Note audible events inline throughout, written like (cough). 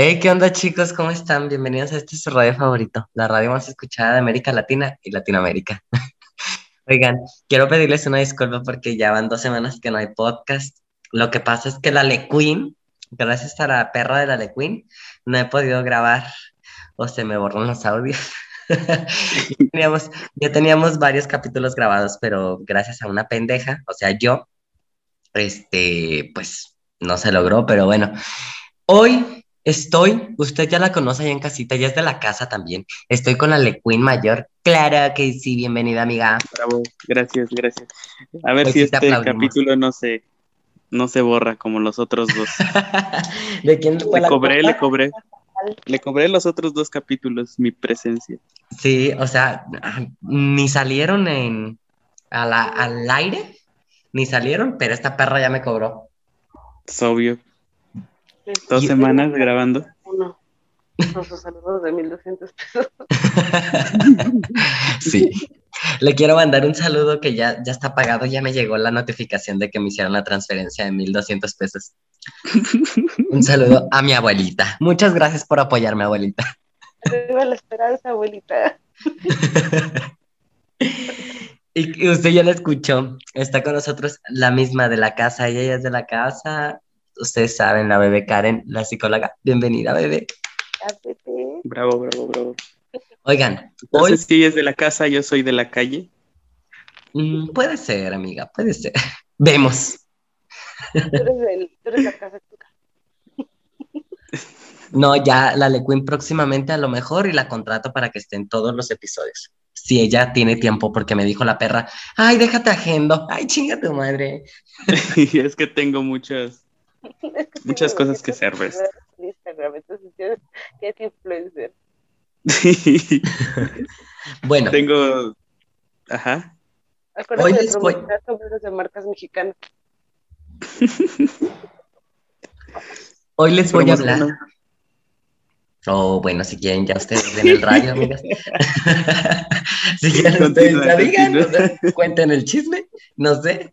Hey, ¿qué onda chicos? ¿Cómo están? Bienvenidos a este su radio favorito, la radio más escuchada de América Latina y Latinoamérica. (laughs) Oigan, quiero pedirles una disculpa porque ya van dos semanas que no hay podcast. Lo que pasa es que la Le Queen, gracias a la perra de la Le Queen, no he podido grabar o se me borran los audios. (laughs) teníamos, ya teníamos varios capítulos grabados, pero gracias a una pendeja, o sea, yo, este, pues no se logró, pero bueno. Hoy estoy, usted ya la conoce allá en casita, ya es de la casa también. Estoy con la Le Queen mayor. Claro que sí, bienvenida, amiga. Bravo, gracias, gracias. A ver si este capítulo no se, no se borra como los otros dos. (laughs) ¿De quién fue le cobré, le cobré. Le cobré los otros dos capítulos mi presencia. Sí, o sea, ni salieron en al aire, ni salieron, pero esta perra ya me cobró. Es obvio. Dos semanas grabando. Uno. Con sus saludos de 1200 pesos. (laughs) sí. Le quiero mandar un saludo que ya, ya está pagado. Ya me llegó la notificación de que me hicieron la transferencia de 1200 pesos. (laughs) un saludo a mi abuelita. Muchas gracias por apoyarme, abuelita. Arriba la esperanza, abuelita. (laughs) y usted ya la escuchó. Está con nosotros la misma de la casa. Ella es de la casa ustedes saben, la bebé Karen, la psicóloga. Bienvenida, bebé. Bravo, bravo, bravo. Oigan, hoy... si es de la casa, yo soy de la calle. Mm, puede ser, amiga, puede ser. (laughs) Vemos. Tú eres, la casa (laughs) No, ya la Lequin próximamente a lo mejor y la contrato para que esté en todos los episodios. Si ella tiene tiempo, porque me dijo la perra, ay, déjate agendo, ay, chinga tu madre. (laughs) es que tengo muchas, (laughs) Muchas cosas que serves. (laughs) Instagram, entonces es influencer. (laughs) bueno. Tengo. Ajá. Hoy les voy... de marcas mexicanas. Hoy les voy a hablar. O oh, bueno, si quieren, ya ustedes ven el radio, amigas. si quieren, ustedes ya digan, cuenten el chisme, no sé.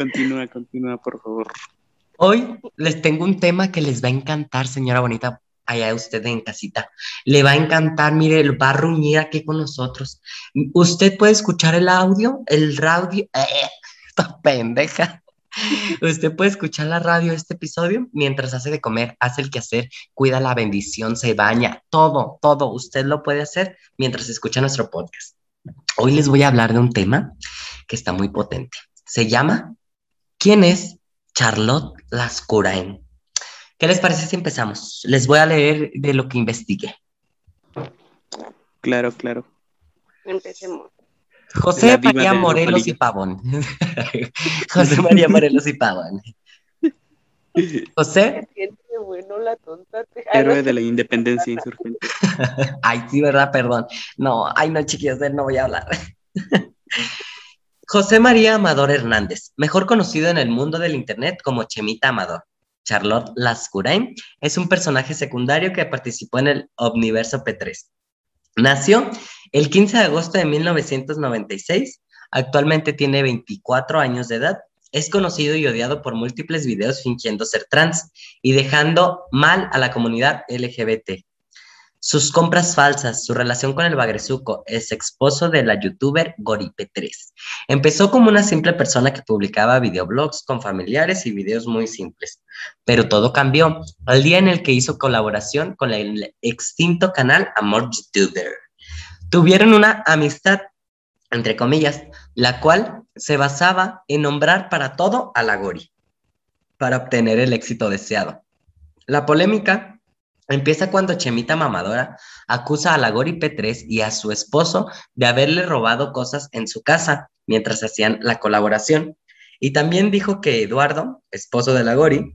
Continúa, continúa, por favor. Hoy les tengo un tema que les va a encantar, señora bonita, allá usted en casita. Le va a encantar, mire, va a ruñir aquí con nosotros. Usted puede escuchar el audio, el radio, (laughs) eh, esta pendeja. Usted puede escuchar la radio este episodio mientras hace de comer, hace el quehacer, cuida la bendición, se baña, todo, todo. Usted lo puede hacer mientras escucha nuestro podcast. Hoy les voy a hablar de un tema que está muy potente. Se llama ¿Quién es Charlotte Lascurain? ¿Qué les parece si empezamos? Les voy a leer de lo que investigué. Claro, claro. Empecemos. José María Morelos y Pavón. (laughs) José María Morelos y Pavón. José. Bueno, la tonta. Héroe de la independencia insurgente. (laughs) ay, sí, ¿verdad? Perdón. No, ay, no, chiquillos, de él no voy a hablar. José María Amador Hernández, mejor conocido en el mundo del Internet como Chemita Amador. Charlotte Lascurain es un personaje secundario que participó en el Omniverso P3. Nació el 15 de agosto de 1996, actualmente tiene 24 años de edad, es conocido y odiado por múltiples videos fingiendo ser trans y dejando mal a la comunidad LGBT. Sus compras falsas, su relación con el Bagresuco, es esposo de la youtuber Goripe3. Empezó como una simple persona que publicaba videoblogs con familiares y videos muy simples, pero todo cambió al día en el que hizo colaboración con el extinto canal Amor YouTuber. Tuvieron una amistad, entre comillas, la cual se basaba en nombrar para todo a la Gori, para obtener el éxito deseado. La polémica Empieza cuando Chemita Mamadora acusa a la Gori P3 y a su esposo de haberle robado cosas en su casa mientras hacían la colaboración. Y también dijo que Eduardo, esposo de la Gori,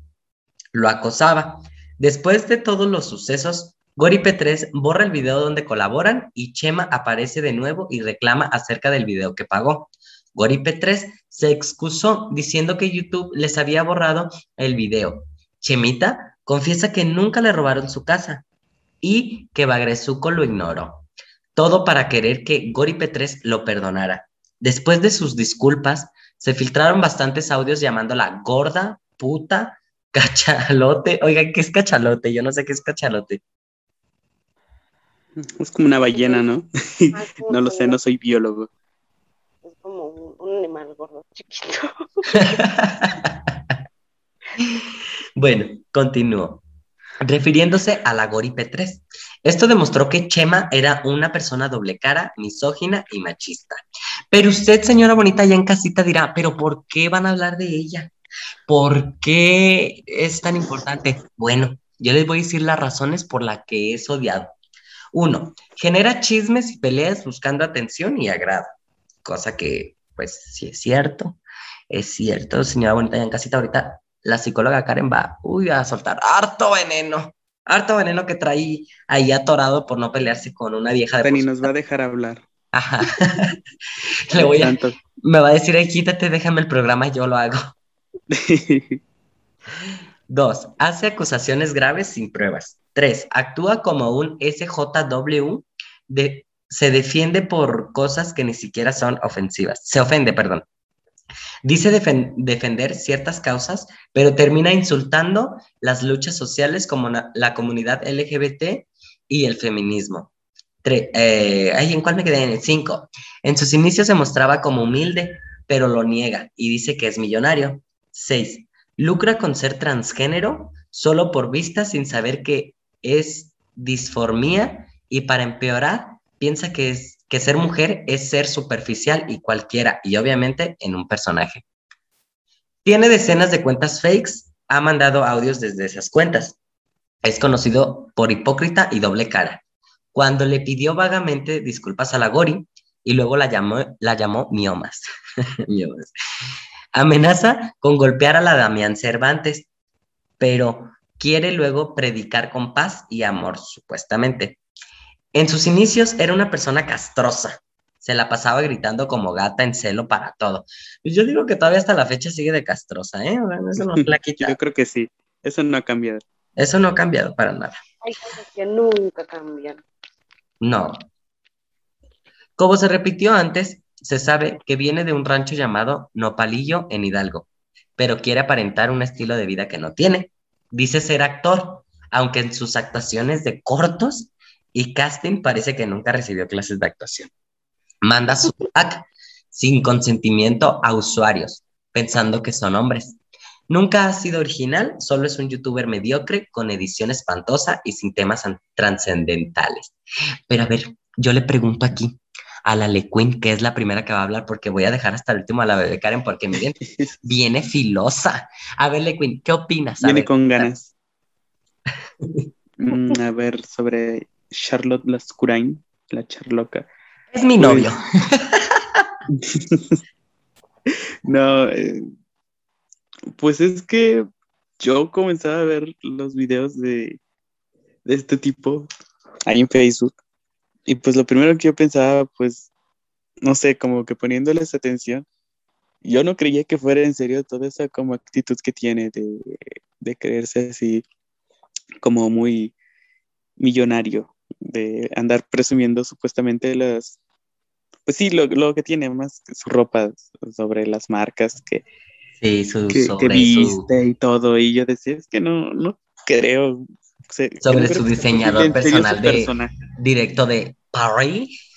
lo acosaba. Después de todos los sucesos, Gori P3 borra el video donde colaboran y Chema aparece de nuevo y reclama acerca del video que pagó. Gori P3 se excusó diciendo que YouTube les había borrado el video. Chemita Confiesa que nunca le robaron su casa y que Bagresuco lo ignoró. Todo para querer que Gori P3 lo perdonara. Después de sus disculpas, se filtraron bastantes audios llamándola gorda, puta, Cachalote. Oiga, ¿qué es cachalote? Yo no sé qué es cachalote. Es como una ballena, ¿no? (laughs) No lo sé, no soy biólogo. Es como un, animal gordo, chiquito. (laughs) bueno, continúo. Refiriéndose a la Gori P3. Esto demostró que Chema era una persona doble cara, misógina y machista. Pero usted, señora bonita, ya en casita dirá, ¿pero por qué van a hablar de ella? ¿Por qué es tan importante? Bueno, yo les voy a decir las razones por las que es odiado. Uno, genera chismes y peleas buscando atención y agrado, cosa que, pues, sí es cierto. Es cierto, señora bonita, ya en casita ahorita la psicóloga Karen va, uy, a soltar harto veneno, harto veneno que trae ahí atorado por no pelearse con una vieja de... Ni nos va a dejar hablar. Ajá. (laughs) Le voy a, me va a decir, ay, quítate, déjame el programa, yo lo hago. (laughs) Dos, hace acusaciones graves sin pruebas. Tres, actúa como un SJW, de, se defiende por cosas que ni siquiera son ofensivas. Se ofende, perdón. Dice defender ciertas causas, pero termina insultando las luchas sociales como la comunidad LGBT y el feminismo. Eh, ¿En cuál me quedé? En el 5. En sus inicios se mostraba como humilde, pero lo niega y dice que es millonario. 6. Lucra con ser transgénero solo por vista sin saber que es disformía y para empeorar piensa que es que ser mujer es ser superficial y cualquiera, y obviamente en un personaje. Tiene decenas de cuentas fakes, ha mandado audios desde esas cuentas. Es conocido por hipócrita y doble cara. Cuando le pidió vagamente disculpas a la Gori y luego la llamó, la llamó miomas. (laughs) miomas. Amenaza con golpear a la Damián Cervantes, pero quiere luego predicar con paz y amor, supuestamente. En sus inicios era una persona castrosa. Se la pasaba gritando como gata en celo para todo. Pues yo digo que todavía hasta la fecha sigue de castrosa, ¿eh? Eso no la (laughs) quita. Yo creo que sí. Eso no ha cambiado. Eso no ha cambiado para nada. Hay cosas que nunca cambian. No. Como se repitió antes, se sabe que viene de un rancho llamado Nopalillo en Hidalgo, pero quiere aparentar un estilo de vida que no tiene. Dice ser actor, aunque en sus actuaciones de cortos y casting parece que nunca recibió clases de actuación. Manda su pack sin consentimiento a usuarios, pensando que son hombres. Nunca ha sido original, solo es un youtuber mediocre con edición espantosa y sin temas trascendentales. Pero a ver, yo le pregunto aquí a la Lequin, que es la primera que va a hablar, porque voy a dejar hasta el último a la bebé Karen, porque miren, (laughs) viene filosa. A ver, Lequin, ¿qué opinas? viene con ganas. (laughs) Mm, a ver, sobre Charlotte Lascurain, la charloca. Es mi novio. (laughs) no, eh, pues es que yo comenzaba a ver los videos de, de este tipo ahí en Facebook. Y pues lo primero que yo pensaba, pues, no sé, como que poniéndoles atención, yo no creía que fuera en serio toda esa como actitud que tiene de, de creerse así como muy millonario de andar presumiendo supuestamente las, pues sí, lo, que tiene más su ropa sobre las marcas que, sí, que, viste y todo. Y yo decía, es que no, no creo. sobre su diseñador personal de directo de Paris.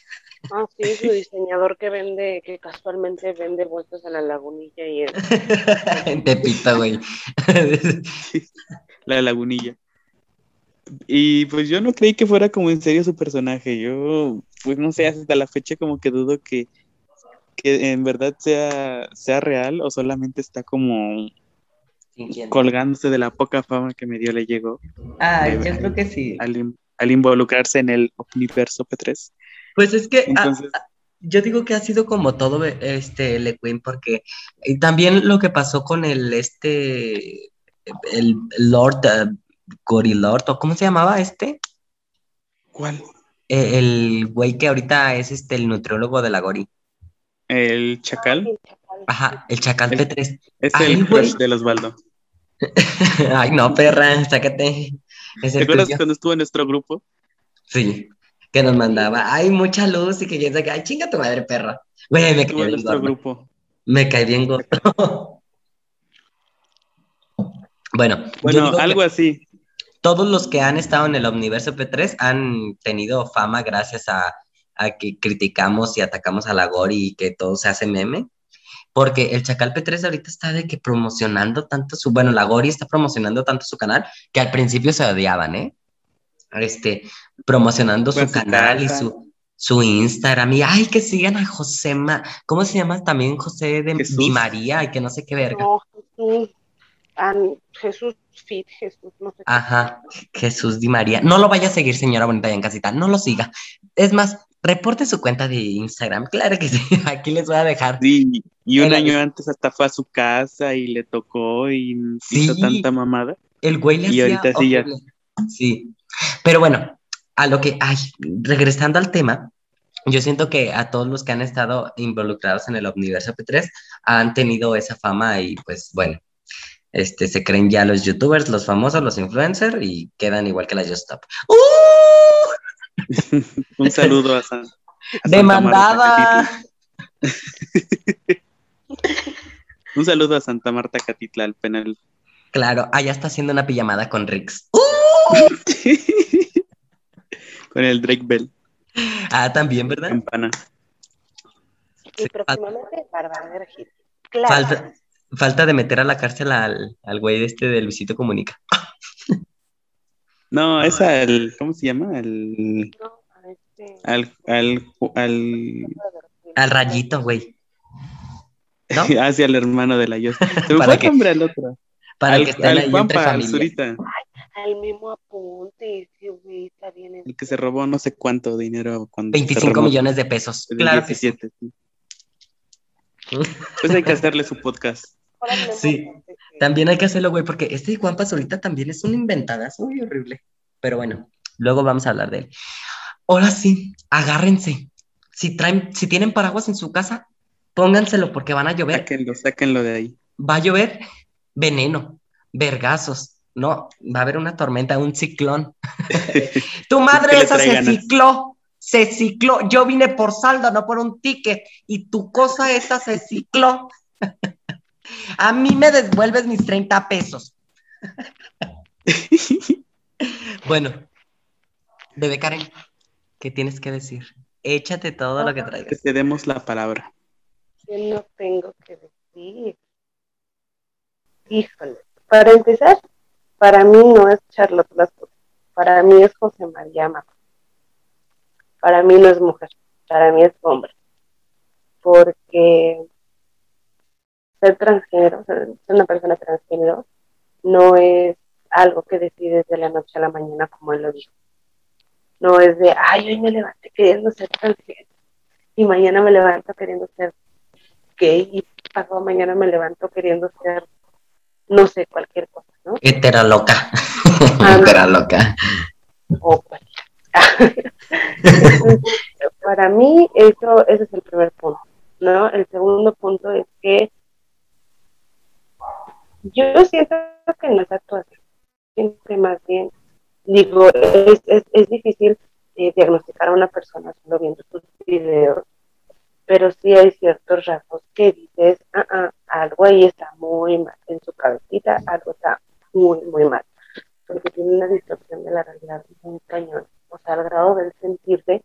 Ah, sí, su diseñador que vende, que casualmente vende vueltas a la lagunilla y en (laughs) Tepito, güey. (laughs) la lagunilla. Y pues yo no creí que fuera como en serio su personaje. Yo, pues no sé, hasta la fecha como que dudo que, que en verdad sea, sea real o solamente está como colgándose de la poca fama que me dio le llegó. Ah, yo creo que sí. Al, involucrarse en el universo P3. Pues es que ah, ah, yo digo que ha sido como todo este Le porque también lo que pasó con el este el Lord uh, Gorilorto, ¿cómo se llamaba este? ¿Cuál? Eh, el güey que ahorita es este el nutriólogo de la Gori. ¿El Chacal? Ajá, el Chacal P3. Es el crush de Osvaldo. (laughs) Ay, no, perra, sácate. ¿Te acuerdas cuando estuvo en nuestro grupo? Sí, que nos mandaba, ay, mucha luz y que yo decía, ay, chinga tu madre, perra. Güey, me bien nuestro grupo. Me cae bien gordo. (laughs) Bueno, Bueno, que algo así. Todos los que han estado en el Omniverso P3 han tenido fama gracias a, a que criticamos y atacamos a la Gori y que todo se hace meme. Porque el Chacal P3 ahorita está de que promocionando tanto su, bueno, la Gori está promocionando tanto su canal que al principio se odiaban, ¿eh? Este, promocionando su su canal y su, su Instagram y ay, que sigan a José, Ma- ¿cómo se llama? También José de Jesús. Di María y que no sé qué verga. No, Jesús, Jesús Fit, Jesús, no sé. Ajá, Jesús Di María. No lo vaya a seguir, señora bonita y en casita, no lo siga. Es más, reporte su cuenta de Instagram, claro que sí, (laughs) aquí les voy a dejar. Sí, y un año antes hasta fue a su casa y le tocó y hizo Sí. tanta mamada. El güey le Y hacía ahorita sí ya-. Sí, pero bueno, a lo que, ay, regresando al tema, yo siento que a todos los que han estado involucrados en el Omniverso P3 han tenido esa fama y pues bueno, este, se creen ya los youtubers, los famosos, los influencers y quedan igual que la Just Stop. ¡Uh! (laughs) Un saludo a, San, a Santa ¡Demandada! Un saludo a Santa Marta Catitla al penal. Claro, allá está haciendo una pijamada con Rix. (laughs) Con el Drake Bell, Ah, también, ¿verdad? campana. Y Sí, próximamente Bárbara. Claro. Falta, falta de meter a la cárcel al, al güey este de Luisito Comunica. No, es al, ¿cómo se llama? Al, al, al, al, Al rayito, güey. ¿No? (laughs) hacia el hermano de la Yosa. Se me Para fue el que- nombre al otro. Para al, que estén al ahí entre al. Zurita, Al mismo apunte, ese güey está bien. en- el que se robó no sé cuánto dinero cuando se 25 remó- millones de pesos. Claro que sí. 17, sí. Pues hay que hacerle su podcast. Sí. También hay que hacerlo, güey, porque este Juan Pazurita también es una inventada, es muy horrible. Pero bueno, luego vamos a hablar de él. Ahora sí, agárrense. Si traen, si tienen paraguas en su casa, pónganselo porque van a llover. Sáquenlo, sáquenlo de ahí. Va a llover veneno, vergazos. No, va a haber una tormenta, un ciclón. (laughs) Tu madre esa se ganas. cicló, se cicló. Yo vine por saldo, no por un ticket. Y tu cosa esa se cicló. (laughs) A mí me devuelves mis 30 pesos. Bueno, bebé Karen, ¿qué tienes que decir? Échate todo lo que Que traigas. te demos la palabra. ¿Qué no tengo que decir? Híjole. Para empezar, para mí no es Charlotte Lascaux. Para mí es José María Mato. Para mí no es mujer. Para mí es hombre. Porque ser transgénero, ser una persona transgénero, no es algo que decides de la noche a la mañana, como él lo dijo. No es de, ay, hoy me levanté queriendo ser transgénero y mañana me levanto queriendo ser gay y pasado mañana me levanto queriendo ser, no sé, cualquier cosa, ¿no? Hetera loca. Ah, Hetera loca. O cualquier. Entonces, (laughs) para mí, eso, ese es el primer punto, ¿no? El segundo punto es que yo siento que no es actuación, siento que más bien, digo, es, es, es difícil eh, diagnosticar a una persona solo viendo sus videos, pero sí hay ciertos rasgos que dices, ah, ah, algo ahí está muy mal en su cabecita, algo está muy, muy mal, porque tiene una distorsión de la realidad muy cañón, o sea, al grado de él sentirse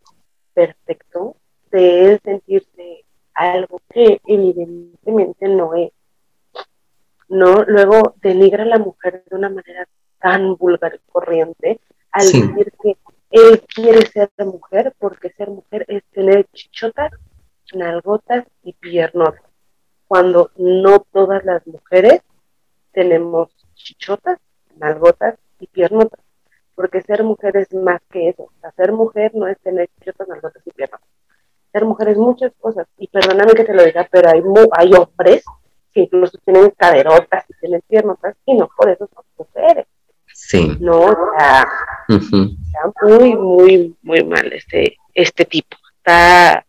perfecto, de él sentirse algo que evidentemente no es. No, luego denigra a la mujer de una manera tan vulgar y corriente al Sí. decir que él quiere ser mujer porque ser mujer es tener chichotas, nalgotas y piernotas. Cuando no todas las mujeres tenemos chichotas, nalgotas y piernotas. Porque ser mujer es más que eso. O sea, ser mujer no es tener chichotas, nalgotas y piernotas. Ser mujer es muchas cosas. Y perdóname que te lo diga, pero hay, mu- hay hombres que incluso tienen caderotas y tienen piernotas y no por eso son mujeres. Sí. No, o sea, está muy, muy, muy mal este, este tipo. Está,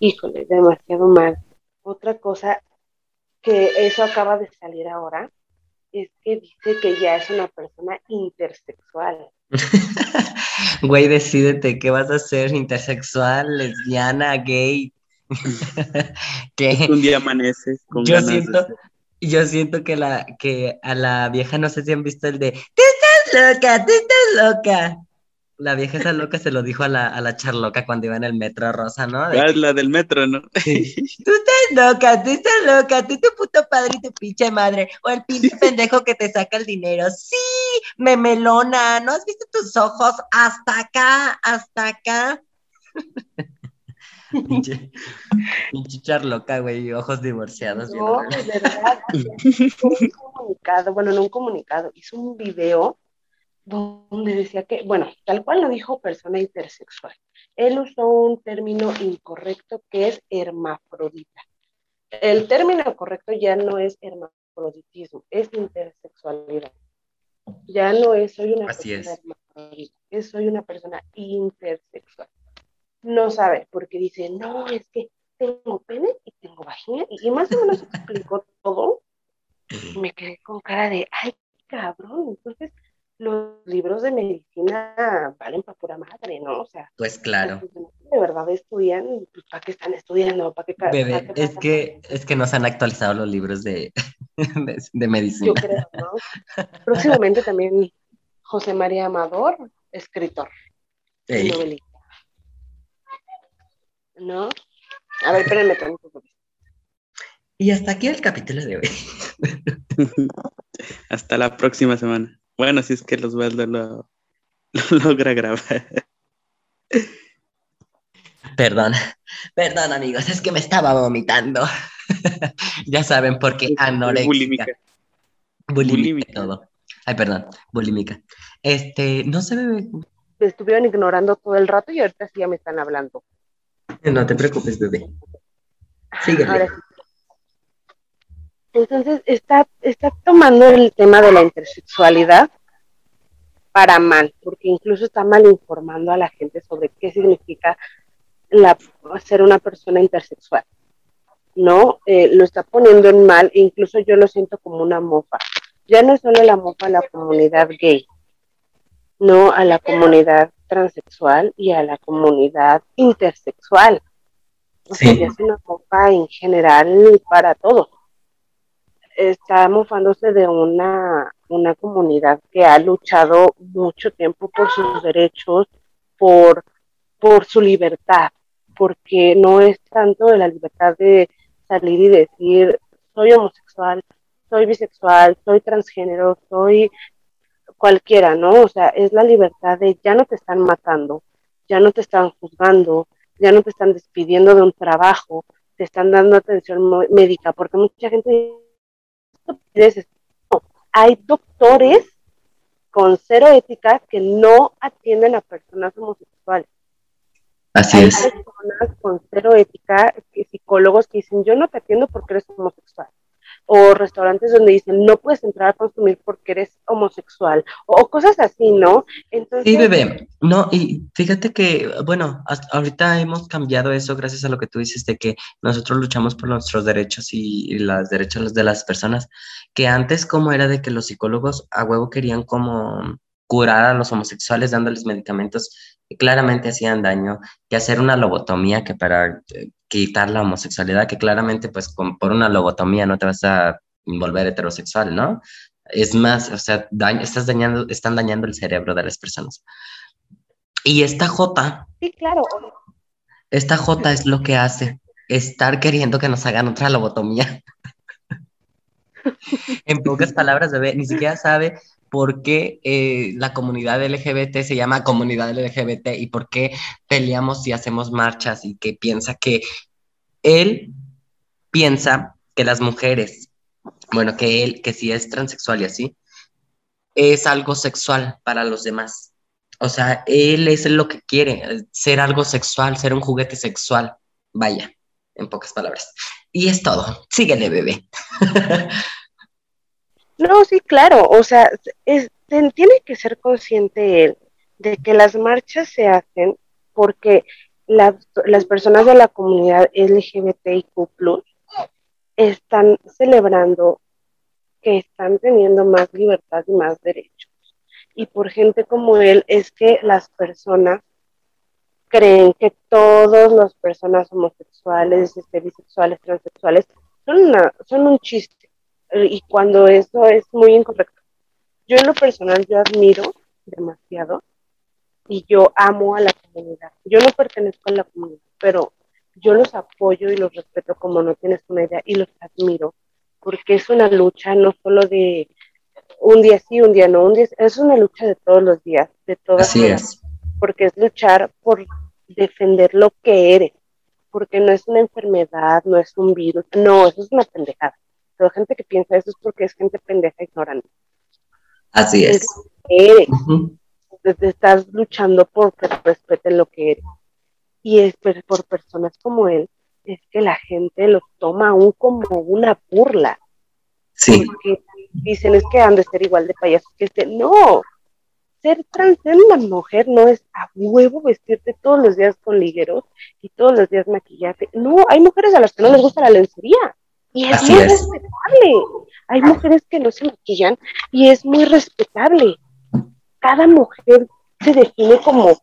híjole, demasiado mal. Otra cosa que eso acaba de salir ahora es que dice que ya es una persona intersexual. (laughs) Güey, decídete qué vas a hacer, intersexual, lesbiana, gay. (laughs) que Un día amaneces con yo ganas siento, yo siento que, la, que a la vieja, no sé si han visto el de, tú estás loca, tú estás loca. La vieja esa loca se lo dijo a la, a la charloca cuando iba en el metro rosa, ¿no? Ah, es la del metro, ¿no? Sí. (laughs) Tú estás loca, tú estás loca, tú tu puto padre y tu pinche madre. O el pinche pendejo que te saca el dinero. Sí, memelona, ¿no has visto tus ojos hasta acá, hasta acá? (laughs) pinche, pinche charloca, güey, ojos divorciados. No, de verdad. (laughs) hizo un comunicado, bueno, no un comunicado, hizo un video donde decía que, bueno, tal cual lo dijo persona intersexual. Él usó un término incorrecto que es hermafrodita. El término correcto ya no es hermafroditismo, es intersexualidad. Ya no es soy una Así persona es. hermafrodita, es soy una persona intersexual. No sabe, porque dice, no, es que tengo pene y tengo vagina, y, más o menos explicó todo. Y me quedé con cara de, ay, cabrón, entonces los libros de medicina valen para pura madre, ¿no? O sea, Pues claro. de verdad estudian, pues ¿para qué están estudiando? ¿Para qué, ca- Bebé, para qué es que, es que no se han actualizado los libros de, (laughs) de, de Yo medicina. creo, ¿no? Próximamente también José María Amador, escritor y Ey, novelista. ¿No? A ver, espérenme tantito. Y hasta aquí el capítulo de hoy. (laughs) Hasta la próxima semana. Bueno, si es que los Osvaldo lo, lo logra grabar. Perdón, perdón amigos, es que me estaba vomitando. (laughs) ya saben por qué anoréxica. Bulímica. Bulímica. Bulímica. todo. Ay, perdón, bulímica. Este, no se bebé. Me estuvieron ignorando todo el rato y ahorita sí ya me están hablando. No te preocupes, bebé. Síguele. Entonces está, está tomando el tema de la intersexualidad para mal, porque incluso está mal informando a la gente sobre qué significa ser una persona intersexual. ¿No? Eh, lo está poniendo en mal incluso yo lo siento como una mofa. Ya no es solo la mofa a la comunidad gay, no a la comunidad transexual y a la comunidad intersexual. O sea, Sí. es una mofa en general para todos. Está mofándose de una, una comunidad que ha luchado mucho tiempo por sus derechos, por, por su libertad, porque no es tanto de la libertad de salir y decir soy homosexual, soy bisexual, soy transgénero, soy cualquiera, ¿no? O sea, es la libertad de ya no te están matando, ya no te están juzgando, ya no te están despidiendo de un trabajo, te están dando atención médica, porque mucha gente dice, no, hay doctores con cero ética que no atienden a personas homosexuales. Así Hay es. personas con cero ética, psicólogos que dicen, yo no te atiendo porque eres homosexual. O restaurantes donde dicen, no puedes entrar a consumir porque eres homosexual. O cosas así, ¿no? Entonces, Sí, bebé. No, y fíjate que, bueno, ahorita hemos cambiado eso gracias a lo que tú dices de que nosotros luchamos por nuestros derechos y, y los derechos de las personas, que antes como era de que los psicólogos a huevo querían como curar a los homosexuales dándoles medicamentos que claramente hacían daño, que hacer una lobotomía que para eh, quitar la homosexualidad, que claramente pues con- por una lobotomía no te vas a volver heterosexual, ¿no? Es más, o sea, dañ- estás dañando, están dañando el cerebro de las personas. Y esta J, sí, claro. esta J es lo que hace, estar queriendo que nos hagan otra lobotomía. (laughs) en pocas palabras, bebé, ni siquiera sabe por qué eh, la comunidad LGBT se llama comunidad LGBT y por qué peleamos y hacemos marchas y que piensa que él piensa que las mujeres, bueno, que él, que si es transexual y así, es algo sexual para los demás. O sea, él es lo que quiere, eh, ser algo sexual, ser un juguete sexual. Vaya, en pocas palabras. Y es todo. Síguele, bebé. (laughs) No, sí, claro. O sea, es, tiene que ser consciente él de que las marchas se hacen porque las personas de la comunidad LGBTIQ están celebrando que están teniendo más libertad y más derechos. Y por gente como él es que las personas creen que todas las personas homosexuales, este, bisexuales, transexuales, son, una, son un chiste. Eh, y cuando eso es muy incorrecto. Yo en lo personal, yo admiro demasiado y yo amo a la comunidad. Yo no pertenezco a la comunidad, pero yo los apoyo y los respeto como no tienes una idea y los admiro, porque es una lucha no solo de un día sí, un día no, un día, es una lucha de todos los días, de todas Así es. porque es luchar por defender lo que eres, porque no es una enfermedad, no es un virus, no, eso es una pendejada. Toda gente que piensa eso es porque es gente pendeja ignorante. Así es. Eres, te estás luchando por que respeten lo que eres. Y es por personas como él, es que la gente lo toma aún como una burla. Sí, Porque dicen es que han de ser igual de payasos que este. No, ser trans, ser una mujer no es a huevo vestirte todos los días con ligueros y todos los días maquillarte. No, hay mujeres a las que no les gusta la lencería. Y es Así muy es. respetable. Hay mujeres que no se maquillan y es muy respetable. Cada mujer se define como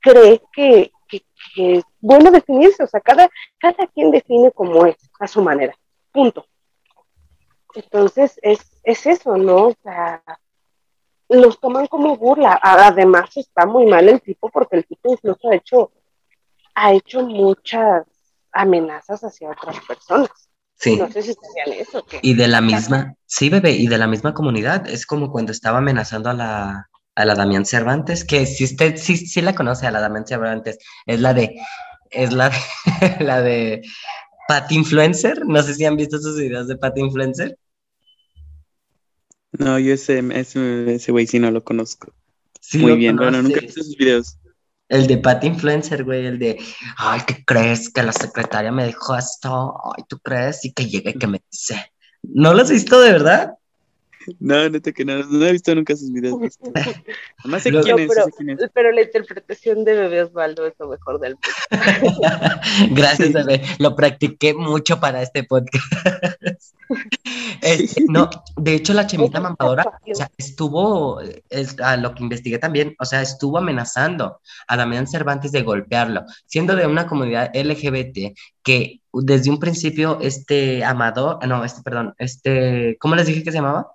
cree que, que- que es bueno definirse. O sea, cada, cada quien define como es, a su manera. Punto. Entonces, es, es eso, ¿no? O sea, los toman como burla. Además, está muy mal el tipo porque el tipo incluso ha hecho, ha hecho muchas amenazas hacia otras personas. Sí. No sé si sabían eso. Que, Y de la misma, sí, bebé, y de la misma comunidad. Es como cuando estaba amenazando a la, a la Damián Cervantes, que si usted sí, sí la conoce a la Damián Cervantes, es la de, es la de, (laughs) la de Pat Influencer. No sé si han visto sus videos de Pat Influencer. No, yo ese, ese, ese güey sí no lo conozco. Sí Muy lo bien, bueno, nunca he visto sus videos. El de Pat Influencer, güey, el de, ay, ¿qué crees? Que la secretaria me dijo esto, ay, ¿tú crees? Y que llegue y que me dice, ¿no lo has visto de verdad? No, neta que no, no he visto nunca sus videos. Además sé quién No, es, pero- sé quién es. pero la interpretación de Bebé Osvaldo es lo mejor del mundo. (laughs) Gracias, bebé. Lo practiqué mucho para este podcast. (laughs) Este, no, de hecho, la chemita mamadora o sea, estuvo, es, a lo que investigué también, o sea, estuvo amenazando a Damián Cervantes de golpearlo, siendo de una comunidad LGBT que desde un principio este Amador, no, este, perdón, este, ¿cómo les dije que se llamaba?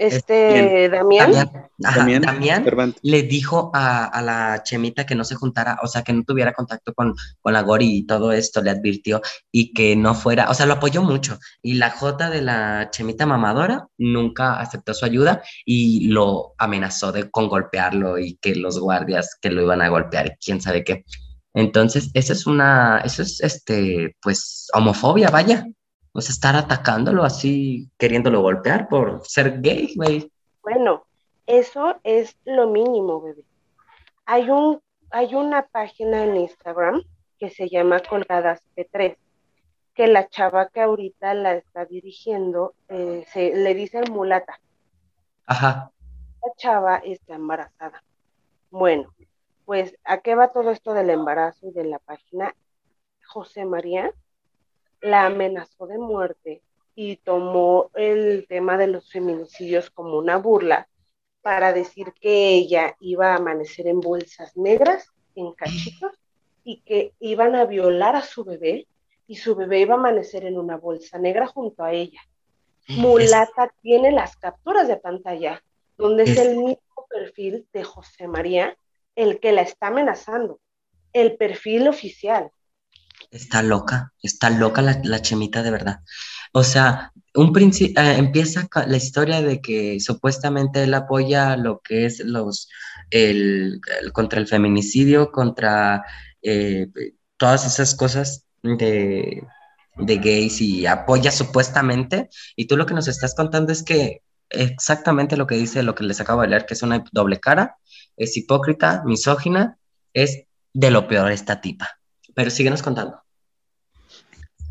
Este, Damián, Damián. Le dijo a, a la chemita que no se juntara, o sea, que no tuviera contacto con, con la Gori y todo esto, le advirtió y que no fuera, o sea, lo apoyó mucho. Y la J de la chemita mamadora nunca aceptó su ayuda y lo amenazó de, con golpearlo y que los guardias que lo iban a golpear quién sabe qué. Entonces, eso es una, eso es, este, pues, homofobia, vaya. O sea, estar atacándolo así, queriéndolo golpear por ser gay, güey. bueno, eso es lo mínimo, bebé. Hay un, hay una página en Instagram que se llama Colgadas P3, que la chava que ahorita la está dirigiendo eh, se, le dicen mulata. Ajá. La chava está embarazada. Bueno, pues ¿a qué va todo esto del embarazo y de la página? José María la amenazó de muerte y tomó el tema de los feminicidios como una burla para decir que ella iba a amanecer en bolsas negras, en cachitos, y que iban a violar a su bebé y su bebé iba a amanecer en una bolsa negra junto a ella. Mulata tiene las capturas de pantalla, donde es, Es- el mismo perfil de José María el que la está amenazando, el perfil oficial. Está loca, está loca la, la chemita de verdad. O sea, un eh, empieza la historia de que supuestamente él apoya lo que es los el, el- contra el feminicidio, contra eh, todas esas cosas de, de gays y apoya supuestamente. Y tú lo que nos estás contando es que exactamente lo que dice, lo que les acabo de leer, que es una doble cara, es hipócrita, misógina, es de lo peor esta tipa. Pero síguenos contando.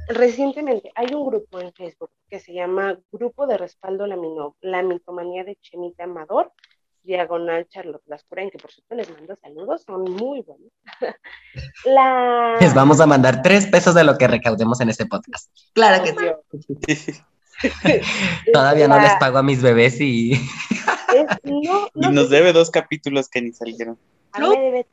Recientemente hay un grupo en Facebook que se llama Grupo de Respaldo a la, Mitomanía de Chemita Amador, diagonal Charlotte Lascurain, que por cierto les mando saludos, son muy buenos. (laughs) la... Les vamos a mandar tres pesos de lo que recaudemos en este podcast. Claro que sí. (laughs) Todavía no les pago a mis bebés y es- no, Y no nos debe dos capítulos que ni salieron. a mí me debe-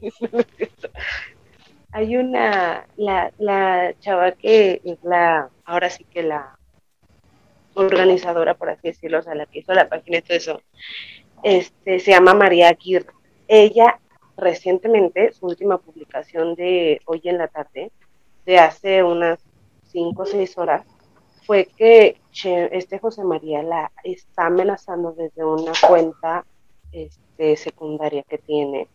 (laughs) hay una, la, la chava que es la, ahora sí que la organizadora, por así decirlo, o sea, la que hizo la página y todo eso, este, se llama María Aguirre. Ella recientemente, su última publicación de hoy en la tarde, de hace unas cinco o seis horas, fue que este José María la está amenazando desde una cuenta este, secundaria que tiene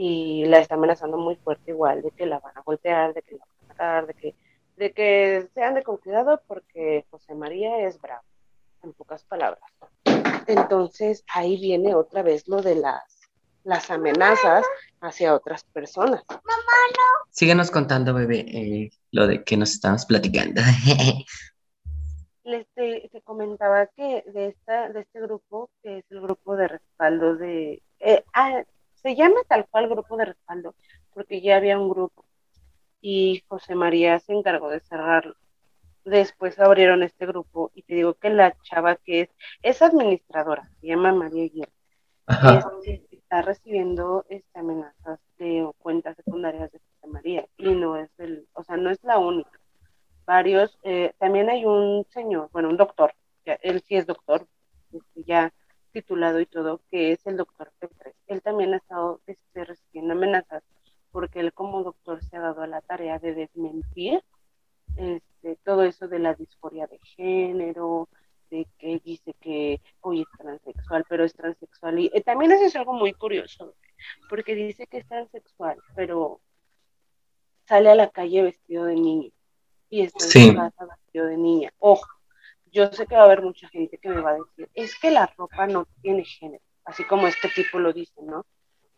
y la está amenazando muy fuerte igual de que la van a golpear, de que la van a matar, de que, de que sean de con cuidado porque José María es bravo, en pocas palabras. Entonces ahí viene otra vez lo de las, las amenazas hacia otras personas. Mamá, no. Síguenos contando, bebé, eh, lo de que nos estamos platicando. (laughs) Les te, comentaba que de, esta, de este grupo, que es el grupo de respaldo de... Eh, ah, se llama tal cual grupo de respaldo, porque ya había un grupo y José María se encargó de cerrarlo. Después abrieron este grupo y te digo que la chava que es, es administradora, se llama María Guerra, está recibiendo este, amenazas de cuentas secundarias de José María y no es el, o sea, no es la única. Varios, eh, también hay un señor, bueno, un doctor, él sí es doctor, este, ya titulado y todo, que es el doctor Petres. Él también ha estado este, recibiendo amenazas porque él como doctor se ha dado a la tarea de desmentir este, todo eso de la disforia de género, de que dice que hoy es transexual, pero es transexual. Y eh, también eso es algo muy curioso, porque dice que es transexual, pero sale a la calle vestido de niño y está en su casa vestido de niña. Ojo, yo sé que va a haber mucha gente que me va a decir, es que la ropa no tiene género, así como este tipo lo dice, ¿no?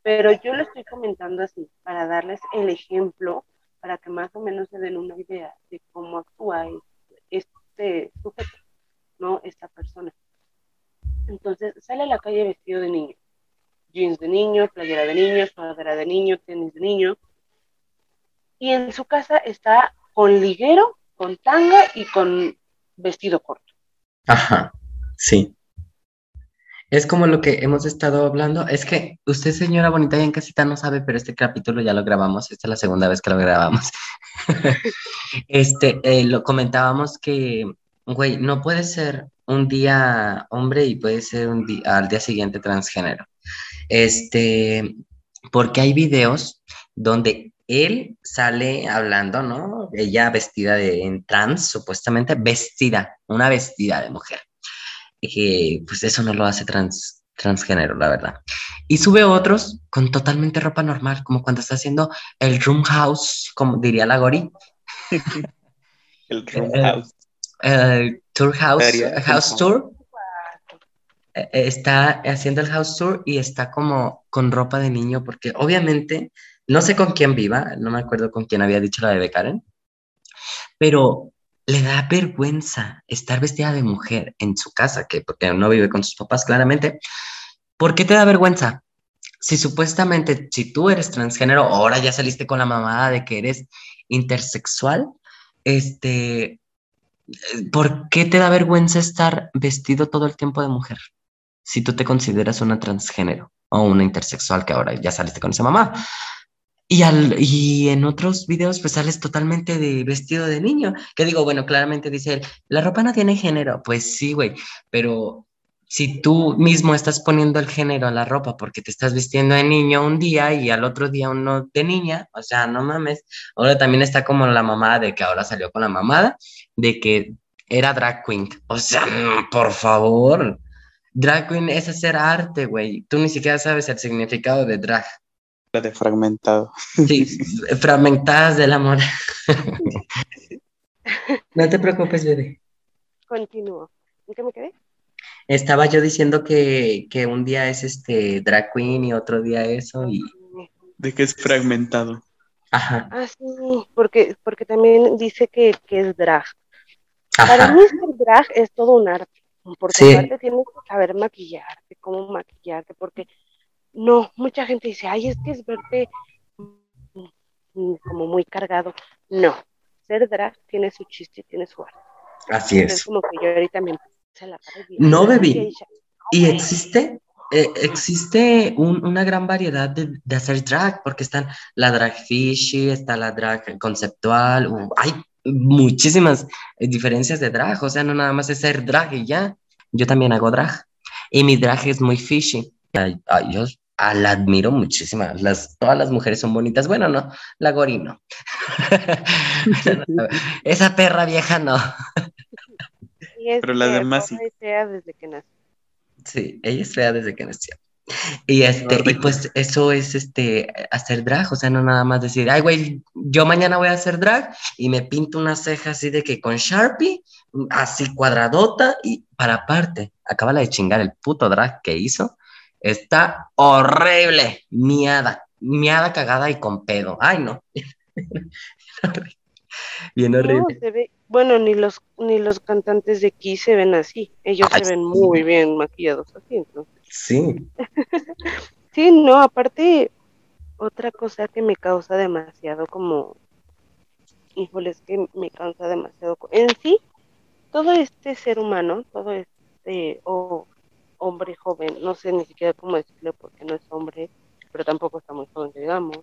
Pero yo lo estoy comentando así, para darles el ejemplo, para que más o menos se den una idea de cómo actúa este sujeto, ¿no? Esta persona. Entonces sale a la calle vestido de niño, jeans de niño, playera de niño, sudadera de niño, tenis de niño, y en su casa está con liguero, con tanga y con vestido corto. Ajá, sí. Es como lo que hemos estado hablando. Es que usted, señora bonita, y en casita no sabe, pero este capítulo ya lo grabamos. Esta es la segunda vez que lo grabamos. (laughs) este, eh, lo comentábamos que, güey, no puede ser un día hombre y puede ser un día, al día siguiente transgénero. Este, porque hay videos donde él sale hablando, ¿no? Ella vestida de en trans, supuestamente vestida, una vestida de mujer. Y pues eso no lo hace trans, transgénero, la verdad. Y sube otros con totalmente ropa normal, como cuando está haciendo el room house, como diría la Gori. (laughs) el room house. El tour house, house tour. Eh, está haciendo el house tour y está como con ropa de niño, porque obviamente no sé con quién viva, no me acuerdo con quién había dicho la de Karen, pero le da vergüenza estar vestida de mujer en su casa, que porque no vive con sus papás claramente. ¿Por qué te da vergüenza? Si supuestamente, si tú eres transgénero, ahora ya saliste con la mamada de que eres intersexual, este, ¿por qué te da vergüenza estar vestido todo el tiempo de mujer? Si tú te consideras una transgénero o una intersexual, que ahora ya saliste con esa mamá. Y, al, y en otros videos pues sales totalmente de vestido de niño, que digo, bueno, claramente dice él, la ropa no tiene género, pues sí, güey, pero si tú mismo estás poniendo el género a la ropa porque te estás vistiendo de niño un día y al otro día uno de niña, o sea, no mames. Ahora también está como la mamada de que ahora salió con la mamada de que era drag queen. O sea, por favor. Drag queen es hacer arte, güey. Tú ni siquiera sabes el significado de drag de fragmentado. Sí, fragmentadas del amor. (laughs) no te preocupes, bebé. Continúo. ¿En qué me quedé? Estaba yo diciendo que, un día es este drag queen y otro día eso y... De que es fragmentado. Ajá. Ah, sí, porque, porque también dice que, es drag. Para mí el drag es todo un arte. Porque aparte tienes que saber maquillarte, cómo maquillarte, porque no, mucha gente dice, ay, es que es verte como muy cargado. No, ser drag tiene su chiste, tiene su arte. Así es. Es como que yo ahorita me la No, bebé. ¿Y existe? eh, existe una gran variedad de, de, hacer drag, porque están la drag fishy, está la drag conceptual, hay muchísimas diferencias de drag, o sea, no nada más es ser drag y ya. Yo también hago drag y mi drag es muy fishy. Yo la admiro muchísimo. Las, todas las mujeres son bonitas. Bueno, no, la Gori no. (laughs) Esa perra vieja no. Pero la demás sí. desde que nació. Sí, ella es fea desde que nació. Y este, y pues eso es este hacer drag, o sea, no nada más decir, ay, güey, yo mañana voy a hacer drag y me pinto una ceja así de que con Sharpie, así cuadradota y para aparte, acaba de chingar el puto drag que hizo, está horrible, miada, miada cagada y con pedo, ay no. (laughs) Bien horrible. bueno, ni los ni los cantantes de aquí se ven así, ellos se ven muy bien maquillados así, entonces. Sí. (laughs) sí, no, aparte, otra cosa que me causa demasiado como, híjole, es que me causa demasiado, en sí, todo este ser humano, todo este o hombre joven, no sé ni siquiera cómo decirlo porque no es hombre, pero tampoco está muy joven, digamos,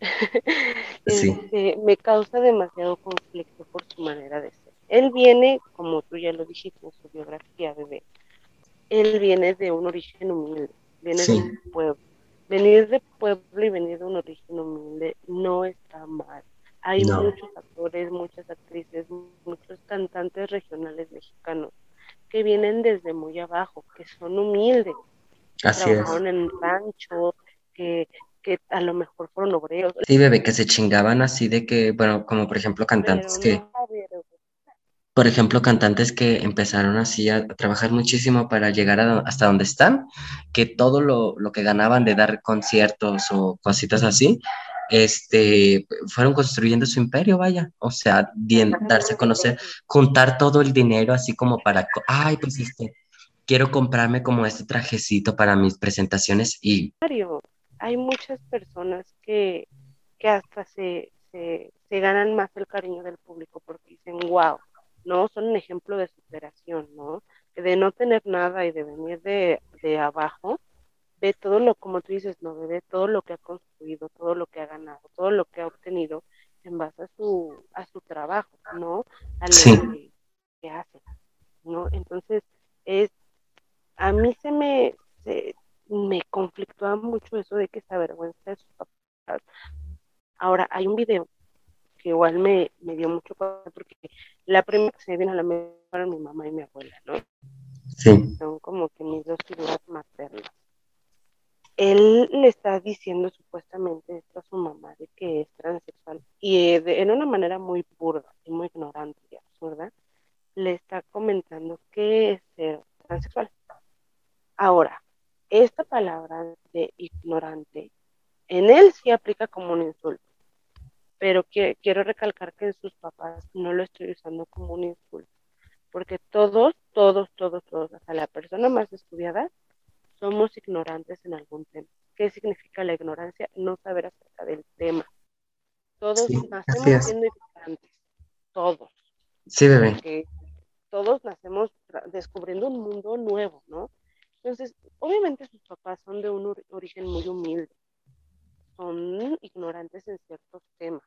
(laughs) este, me causa demasiado conflicto por su manera de ser. Él viene, como tú ya lo dijiste en su biografía, bebé, él viene de un origen humilde, viene de un pueblo. Venir de pueblo y venir de un origen humilde no está mal. Hay muchos actores, muchas actrices, muchos cantantes regionales mexicanos que vienen desde muy abajo, que son humildes, que trabajaron en rancho, que, que a lo mejor fueron obreros. Sí, bebé, que se chingaban así de que, bueno, como por ejemplo cantantes que por ejemplo, cantantes que empezaron así a, trabajar muchísimo para llegar hasta donde están, que todo lo, que ganaban de dar conciertos o cositas así, este, fueron construyendo su imperio, vaya, o sea, darse a conocer, juntar todo el dinero así como para, ay, pues este, quiero comprarme como este trajecito para mis presentaciones y... Hay muchas personas que, que hasta se, se, se ganan más el cariño del público porque dicen, wow, ¿no? Son un ejemplo de superación, ¿no? De no tener nada y de venir de, abajo, ve todo lo, como tú dices, no, ve todo lo que ha construido, todo lo que ha ganado, todo lo que ha obtenido en base a su, a su trabajo, ¿no? A lo que, hace, ¿no? Entonces, es, a mí se me, se, me conflictúa mucho eso de que se avergüenza de sus papás. Ahora, hay un video que igual me, me dio mucho porque la primera que se me vino a la mente fueron mi mamá y mi abuela, ¿no? Sí. Son como que mis dos figuras maternas. Él le está diciendo supuestamente esto a su mamá de que es transexual y eh, de, en una manera muy burda y muy ignorante y absurda le está comentando que es ser transexual. Ahora, esta palabra de ignorante en él sí aplica como un insulto pero que, quiero recalcar que en sus papás no lo estoy usando como un insulto, porque todos, todos, todos, todos, hasta la persona más estudiada, somos ignorantes en algún tema. ¿Qué significa la ignorancia? No saber acerca del tema. Todos nacemos siendo ignorantes, todos. Sí, bebé. todos nacemos descubriendo un mundo nuevo, ¿no? Entonces, obviamente sus papás son de un origen muy humilde, son ignorantes en ciertos temas,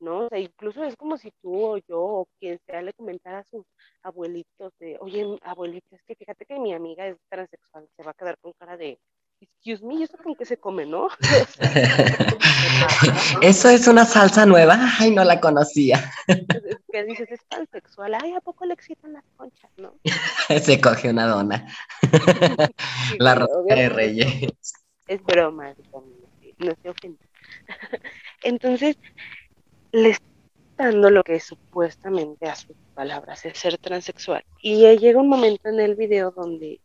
¿no? O sea, incluso es como si tú o yo o quien sea le comentara a sus abuelitos de, oye, abuelita, es que fíjate que mi amiga es transexual, se va a quedar con cara de, excuse me, ¿y eso con qué se come, no? (laughs) (laughs) eso es una salsa nueva, ay, no la conocía. que dices, es transexual, ay, ¿a poco le excitan las conchas, no? (laughs) se coge una dona. la ropa de reyes. Es broma, no se ofenda. Entonces, le está dando lo que supuestamente a sus palabras es ser transexual. Y llega un momento en el video donde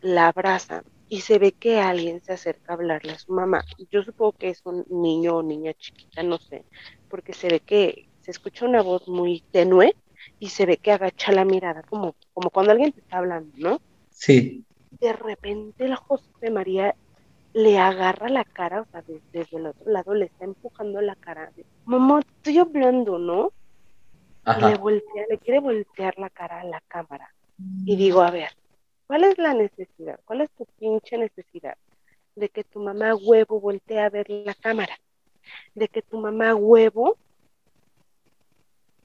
la abraza y se ve que alguien se acerca a hablarle a su mamá. Yo supongo que es un niño o niña chiquita, no sé, porque se ve que se escucha una voz muy tenue y se ve que agacha la mirada, como, como cuando alguien te está hablando, ¿no? Sí. De repente la José María le agarra la cara, o sea, desde, el otro lado le está empujando la cara. Mamá, estoy hablando, ¿no? Y le voltea, le quiere voltear la cara a la cámara. Y digo, a ver, ¿cuál es la necesidad? ¿Cuál es tu pinche pinche necesidad de que tu mamá huevo voltee a ver la cámara, de que tu mamá huevo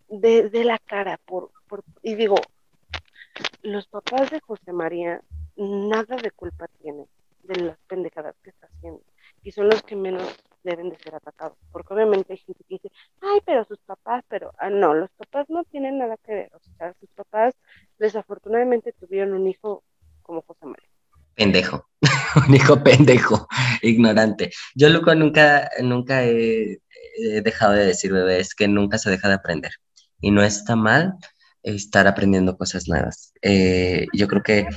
de, de la cara por, por, y digo, los papás de José María nada de culpa tienen de las pendejadas que está haciendo y son los que menos deben de ser atacados, porque obviamente hay gente que dice, ay, pero sus papás, pero ah, no, los papás no tienen nada que ver, o sea, sus papás desafortunadamente tuvieron un hijo como José María. Pendejo, (laughs) un hijo pendejo, ignorante. Yo, Luco, nunca, nunca he, he dejado de decir, bebé, es que nunca se deja de aprender. Y no está mal estar aprendiendo cosas nuevas. Eh, yo creo que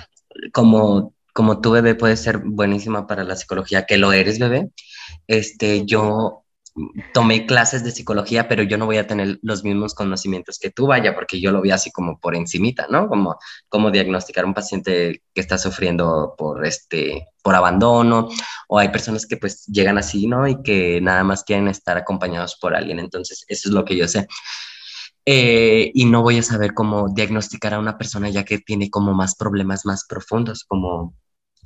como, como tu bebé puede ser buenísima para la psicología, que lo eres, bebé, este, yo tomé clases de psicología, pero yo no voy a tener los mismos conocimientos que tú, vaya, porque yo lo vi así como por encimita, ¿no? Como, como diagnosticar a un paciente que está sufriendo por, este, por abandono, o hay personas que pues llegan así, ¿no? Y que nada más quieren estar acompañados por alguien, entonces eso es lo que yo sé. Eh, y no voy a saber cómo diagnosticar a una persona ya que tiene como más problemas más profundos, como,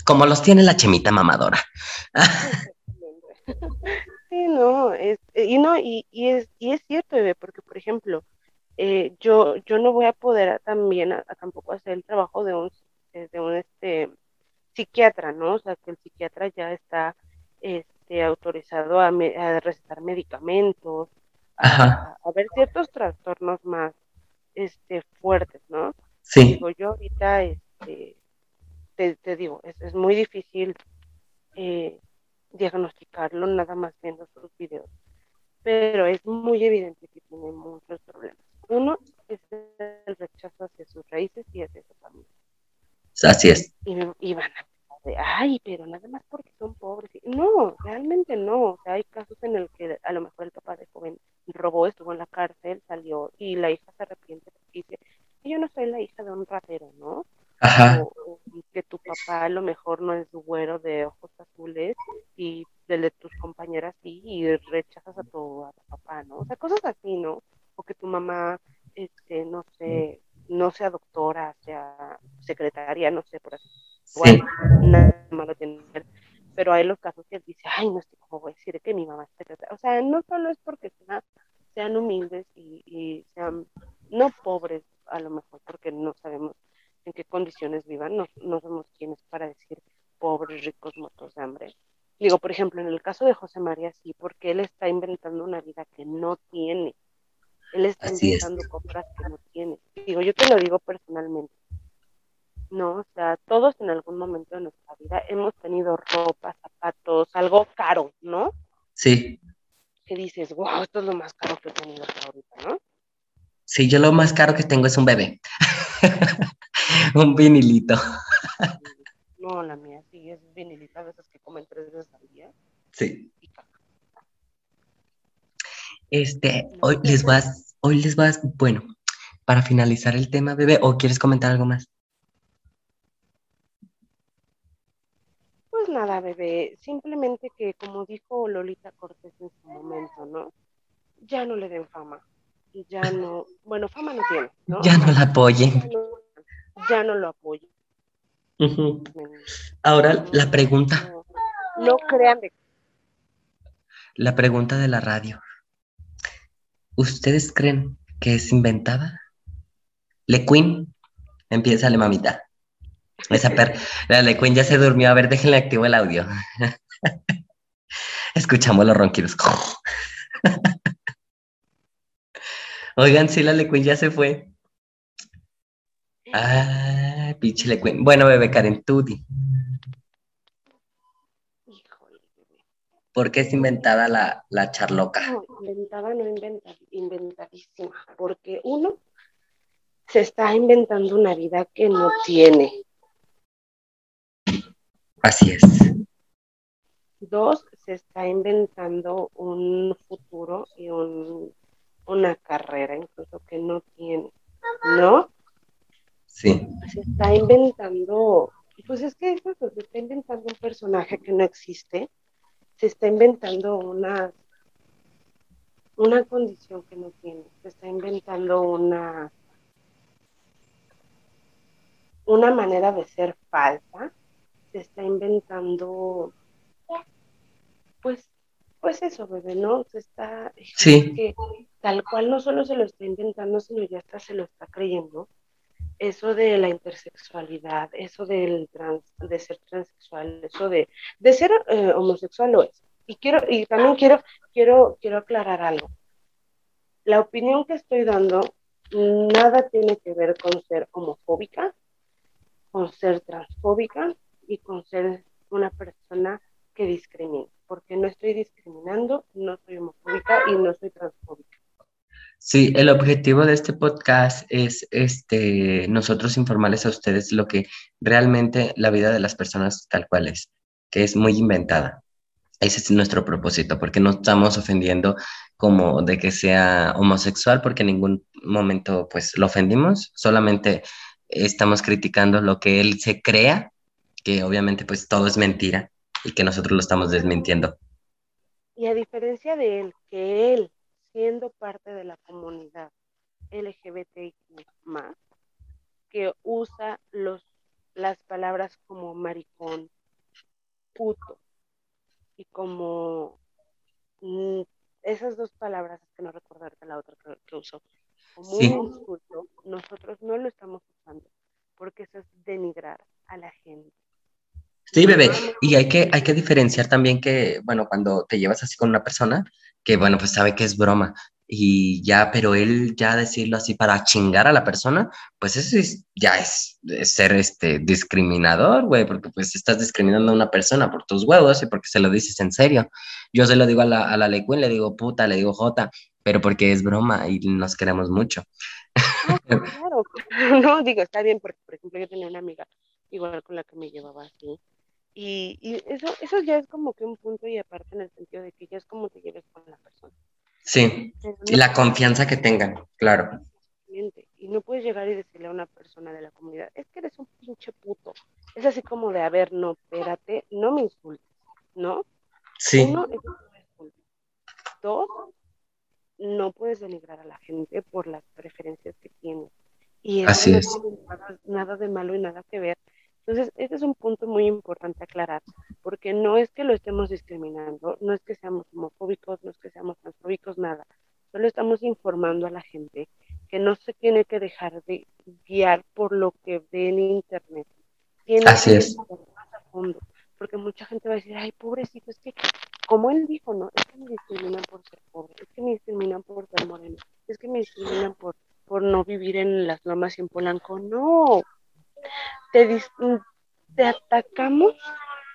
como los tiene la chemita mamadora. (laughs) Sí, no, es, y no, y, y, es, y es cierto, bebé, porque por ejemplo, eh, yo, yo no voy a poder también a, a tampoco hacer el trabajo de un, de un este, psiquiatra, ¿no? O sea, que el psiquiatra ya está este, autorizado a, me, a recetar medicamentos, a, a, ver ciertos trastornos más este, fuertes, ¿no? Sí. Digo, yo ahorita, este, te, te digo, es, es muy difícil eh, diagnosticarlo nada más viendo sus videos, pero es muy evidente que tiene muchos problemas. Uno es el rechazo hacia sus raíces y hacia su familia. Así es. Y, y van a de, ay, pero nada más porque son pobres. No, realmente no. O sea, hay casos en el que a lo mejor el papá de joven robó, estuvo en la cárcel, salió y la hija se arrepiente y dice, yo no soy la hija de un ratero, ¿no? Ajá. O, o que tu papá a lo mejor no es güero de ojos azules y el de tus compañeras sí y rechazas a tu, a tu papá, ¿no? O sea, cosas así, ¿no? O que tu mamá, este, no sé, no sea doctora, sea secretaria, no sé, por así. Sí. Bueno, nada malo tiene. Pero hay los casos que dice, ay, no sé cómo voy a decir que mi mamá es secretaria. O sea, no solo es porque sean, sean humildes y, y sean, no pobres, a lo mejor porque no condiciones vivan, no, no somos quienes para decir pobres, ricos, muertos de hambre. Digo, por ejemplo, en el caso de José María, sí, porque él está inventando una vida que no tiene. Él está Así es. inventando cosas que no tiene. Digo, yo te lo digo personalmente. No, o sea, todos en algún momento de nuestra vida hemos tenido ropa, zapatos, algo caro, ¿no? Sí. Que dices, wow, esto es lo más caro que he tenido hasta ahorita, ¿no? Sí, yo lo más caro que tengo es un bebé. (laughs) (laughs) un vinilito. No, la mía sí es vinilita, a veces que comen tres veces al día. Sí. Este, hoy les vas, hoy les vas, bueno, para finalizar el tema, bebé, ¿o quieres comentar algo más? Pues nada, bebé, simplemente que como dijo Lolita Cortés en su momento, ¿no? Ya no le den fama. Ya no, bueno, fama no tiene, ¿no? (laughs) Ya no la apoyen. Ya no, ya no lo. Ujú. Ahora la pregunta, No, no crean de la pregunta de la radio. ¿Ustedes creen que es inventada? Le Queen, empieza mamita. Esa per la Le Queen ya se durmió. A ver, déjenle activo el audio. (laughs) Escuchamos los ronquidos. (laughs) Oigan, sí, la Le Queen ya se fue. Ah, pinche Le. Bueno, bebé Karen, tú di. Híjole, bebé. ¿Por qué es inventada la, la charloca? No, inventada, no inventa, inventadísima. Porque uno se está inventando una vida que no tiene. Así es. Dos, se está inventando un futuro y un, una carrera incluso que no tiene, ¿no? Sí, Se está inventando, pues es que eso, se está inventando un personaje que no existe, se está inventando una, una condición que no tiene, se está inventando una, una manera de ser falsa se está inventando, pues, pues eso, bebé, ¿no? Se está, Sí. que tal cual no solo se lo está inventando, sino ya hasta se lo está creyendo. Eso de la intersexualidad, eso del trans, de ser transexual, eso de, de ser eh, homosexual lo es. Y quiero, y también quiero, quiero, quiero aclarar algo. La opinión que estoy dando nada tiene que ver con ser homofóbica, con ser transfóbica y con ser una persona que discrimina, porque no estoy discriminando, no soy homofóbica y no soy transfóbica. Sí, el objetivo de este podcast es este, nosotros informarles a ustedes lo que realmente la vida de las personas tal cual es, que es muy inventada. Ese es nuestro propósito, porque no estamos ofendiendo como de que sea homosexual, porque en ningún momento pues lo ofendimos, solamente estamos criticando lo que él se crea, que obviamente pues todo es mentira y que nosotros lo estamos desmintiendo. Y a diferencia de él, que él, siendo parte de la comunidad LGBTIQ más, que usa los, las palabras como maricón, puto, y como mm, esas dos palabras, que no recordarte la otra que, que usó, como Sí. un insulto, nosotros no lo estamos usando, porque eso es denigrar a la gente. Sí, bebé, y hay que, hay que diferenciar también que, bueno, cuando te llevas así con una persona, que bueno, pues sabe que es broma, y ya, pero él ya decirlo así para chingar a la persona, pues eso es- ya es, ser este discriminador, güey, porque pues estás discriminando a una persona por tus huevos y porque se lo dices en serio. Yo se lo digo a la, a la Queen, le digo puta, le digo jota, pero porque es broma y nos queremos mucho. Claro, (laughs) no, digo, está bien, porque por ejemplo yo tenía una amiga igual con la que me llevaba así, y, y eso, eso ya es como que un punto y aparte en el sentido de que ya es como te lleves con la persona. Sí, y no la confianza que tengan, claro. Y no puedes llegar y decirle a una persona de la comunidad, es que eres un pinche puto. Es así como de, a ver, no, espérate, no me insultes, ¿no? Sí, Uno, es insultes. Dos, no puedes denigrar a la gente por las preferencias que tiene. Y eso Así no es. tiene nada, nada de malo y nada que ver. Entonces, este es un punto muy importante aclarar, porque no es que lo estemos discriminando, no es que seamos homofóbicos, no es que seamos transfóbicos, nada. Solo estamos informando a la gente que no se tiene que dejar de guiar por lo que ve en internet. Tiene Así que es. más a fondo, porque mucha gente va a decir, ay, pobrecito, es que, como él dijo, no, es que me discriminan por ser pobre, es que me discriminan por ser moreno, es que me discriminan por, por no vivir en las lomas y en Polanco. No, te, dis- te atacamos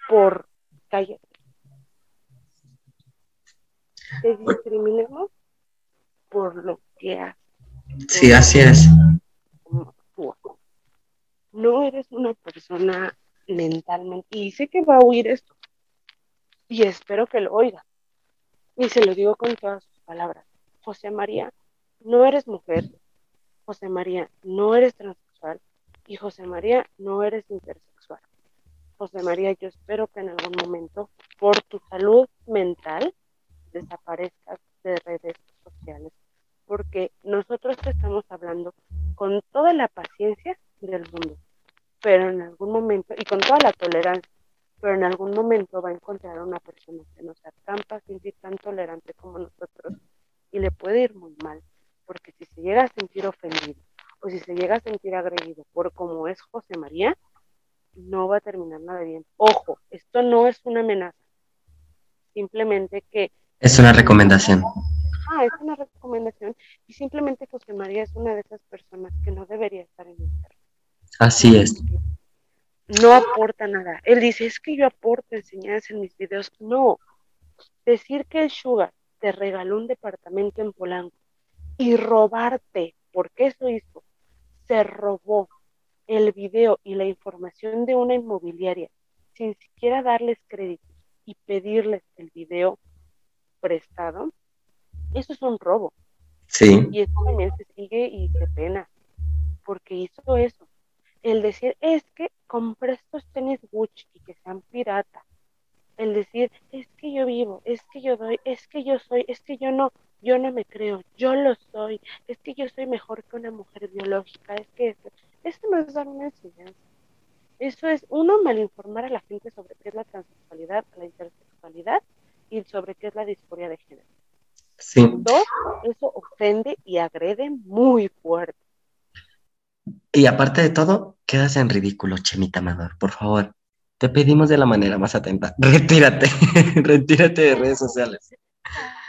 por cállate. Te discriminamos por lo que haces. Sí, así es. No eres una persona mentalmente, y sé que va a oír esto, y espero que lo oiga, y se lo digo con todas sus palabras. José María, no eres mujer, José María, no eres transexual, y José María, no eres intersexual. José María, yo espero que en algún momento, por tu salud mental, desaparezcas de redes sociales, porque nosotros te estamos hablando con toda la paciencia del mundo, pero en algún momento, y con toda la tolerancia, pero en algún momento va a encontrar a una persona que no sea tan paciente tan tolerante como nosotros, y le puede ir muy mal, porque si se llega a sentir ofendido, o si se llega a sentir agredido por como es José María, no va a terminar nada bien. Ojo, esto no es una amenaza, simplemente que Es una recomendación. ah, es una recomendación y simplemente José María es una de esas personas que no debería estar en internet. Así es. No aporta nada. Él dice, es que yo aporto enseñanza en mis videos. No. Decir que el Sugar te regaló un departamento en Polanco y robarte, porque eso hizo, se robó el video y la información de una inmobiliaria sin siquiera darles crédito y pedirles el video prestado, eso es un robo. Sí, Y eso también se sigue y se pena, porque hizo eso. El decir, es que compré estos tenis Gucci y que sean pirata. El decir, es que yo vivo, es que yo doy, es que yo soy, es que yo no, yo no me creo, yo lo soy, es que yo soy mejor que una mujer biológica, es que eso, eso no es dar una enseñanza. Eso es, uno, malinformar a la gente sobre qué es la transexualidad, la intersexualidad y sobre qué es la disforia de género. Sí. Dos, eso ofende y agrede muy fuerte. Y aparte de todo, quedas en ridículo, Chemita Amador, por favor. Te pedimos de la manera más atenta. (laughs) Retírate, (laughs) retírate de redes sociales. (laughs)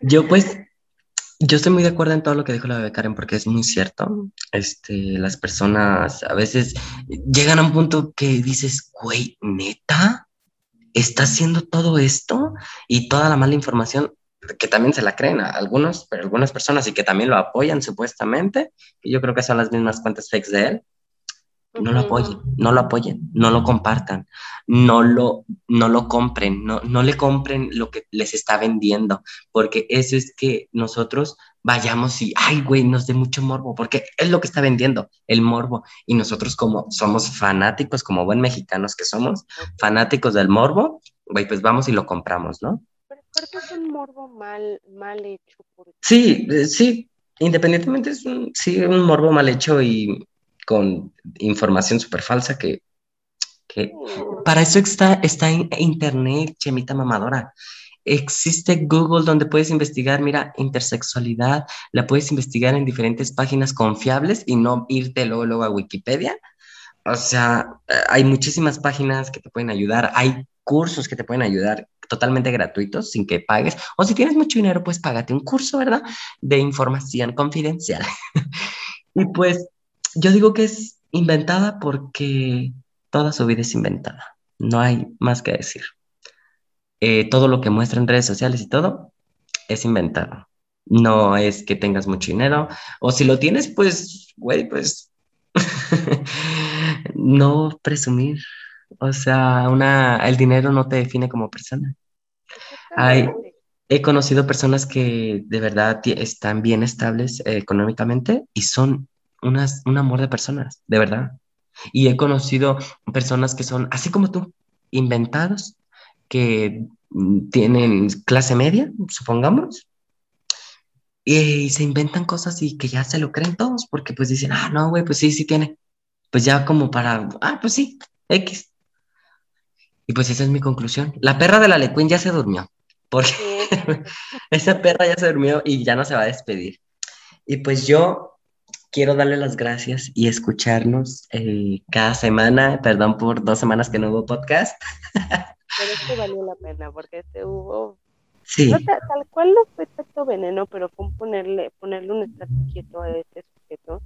Yo pues, yo estoy muy de acuerdo en todo lo que dijo la bebé Karen porque es muy cierto. Este, las personas a veces llegan a un punto que dices, güey, neta, está haciendo todo esto y toda la mala información que también se la creen a algunos, pero algunas personas y que también lo apoyan supuestamente, que yo creo que son las mismas cuentas fakes de él, no lo apoyen, no lo apoyen, no lo compartan, no lo, no lo compren, no, no le compren lo que les está vendiendo, porque eso es que nosotros vayamos y, ay, güey, nos dé mucho morbo, porque es lo que está vendiendo, el morbo. Y nosotros como somos fanáticos, como buen mexicanos que somos, fanáticos del morbo, güey, pues vamos y lo compramos, ¿no? Pero, es un morbo mal, mal hecho. Sí, eh, sí, independientemente es un, sí, un morbo mal hecho y con información súper falsa que, que para eso está, está en internet, chemita mamadora. Existe Google donde puedes investigar, mira, intersexualidad, la puedes investigar en diferentes páginas confiables y no irte luego, luego a Wikipedia. O sea, hay muchísimas páginas que te pueden ayudar, hay cursos que te pueden ayudar totalmente gratuitos, sin que pagues. O si tienes mucho dinero, pues págate un curso, ¿verdad? De información confidencial. (laughs) y pues yo digo que es inventada porque toda su vida es inventada. No hay más que decir. Eh, todo lo que muestra en redes sociales y todo es inventado. No es que tengas mucho dinero. O si lo tienes, pues, güey, pues (laughs) no presumir. O sea, una, el dinero no te define como persona. Hay, he conocido personas que de verdad están bien estables eh, económicamente y son un amor de personas, de verdad. Y he conocido personas que son, así como tú, inventados, que tienen clase media, supongamos, y, se inventan cosas y que ya se lo creen todos, porque pues dicen, ah, no, güey, pues sí, sí tiene. Pues ya como para, ah, pues sí, X. Y pues esa es mi conclusión. La perra de la Lequín ya se durmió, porque (laughs) esa perra ya se durmió y ya no se va a despedir. Y pues yo quiero darle las gracias y escucharnos eh, cada semana. Perdón por dos semanas que no hubo podcast. Pero este valió la pena porque este hubo. Sí. tal, cual no fue tanto veneno, pero fue ponerle, ponerle un estar quieto a este sujeto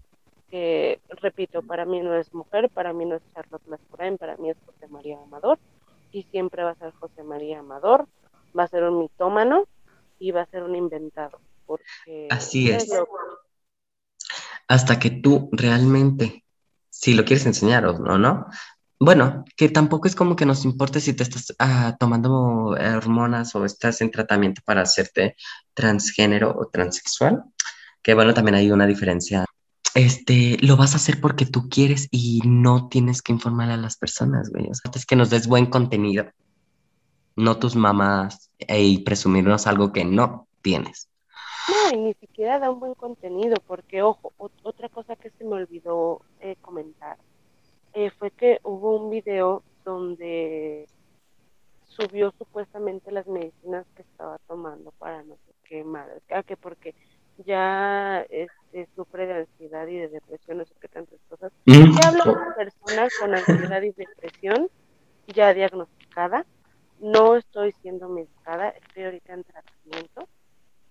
que, repito, para mí no es mujer, para mí no es Charlotte Mascurain, para mí es José María Amador y siempre va a ser José María Amador, va a ser un mitómano y va a ser un inventado. Porque Así es hasta que tú realmente, si lo quieres enseñar o no, ¿no? Bueno, que tampoco es como que nos importe si te estás ah, tomando hormonas o estás en tratamiento para hacerte transgénero o transexual, que bueno, también hay una diferencia. Este, lo vas a hacer porque tú quieres y no tienes que informar a las personas, güey. O sea, es que nos des buen contenido, no tus mamás y presumirnos algo que no tienes. No, y ni siquiera da un buen contenido, porque, ojo, otra cosa que se me olvidó eh, comentar eh, fue que hubo un video donde subió supuestamente las medicinas que estaba tomando para no sé qué madre, ah, que porque ya este, sufre de ansiedad y de depresión, no sé qué tantas cosas. Mm. Ya hablo de personas con ansiedad y depresión ya diagnosticada. No estoy siendo medicada, estoy ahorita en tratamiento